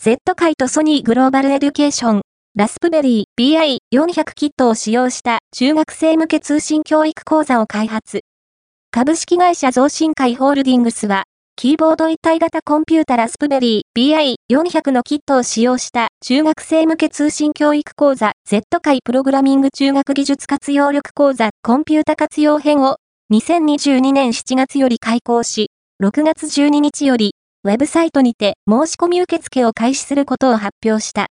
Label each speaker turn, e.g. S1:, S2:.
S1: Z 界とソニーグローバルエデュケーション、ラスプベリー BI400 キットを使用した中学生向け通信教育講座を開発。株式会社増進会ホールディングスは、キーボード一体型コンピュータラスプベリー BI400 のキットを使用した中学生向け通信教育講座 Z 界プログラミング中学技術活用力講座コンピュータ活用編を2022年7月より開講し、6月12日よりウェブサイトにて申し込み受付を開始することを発表した。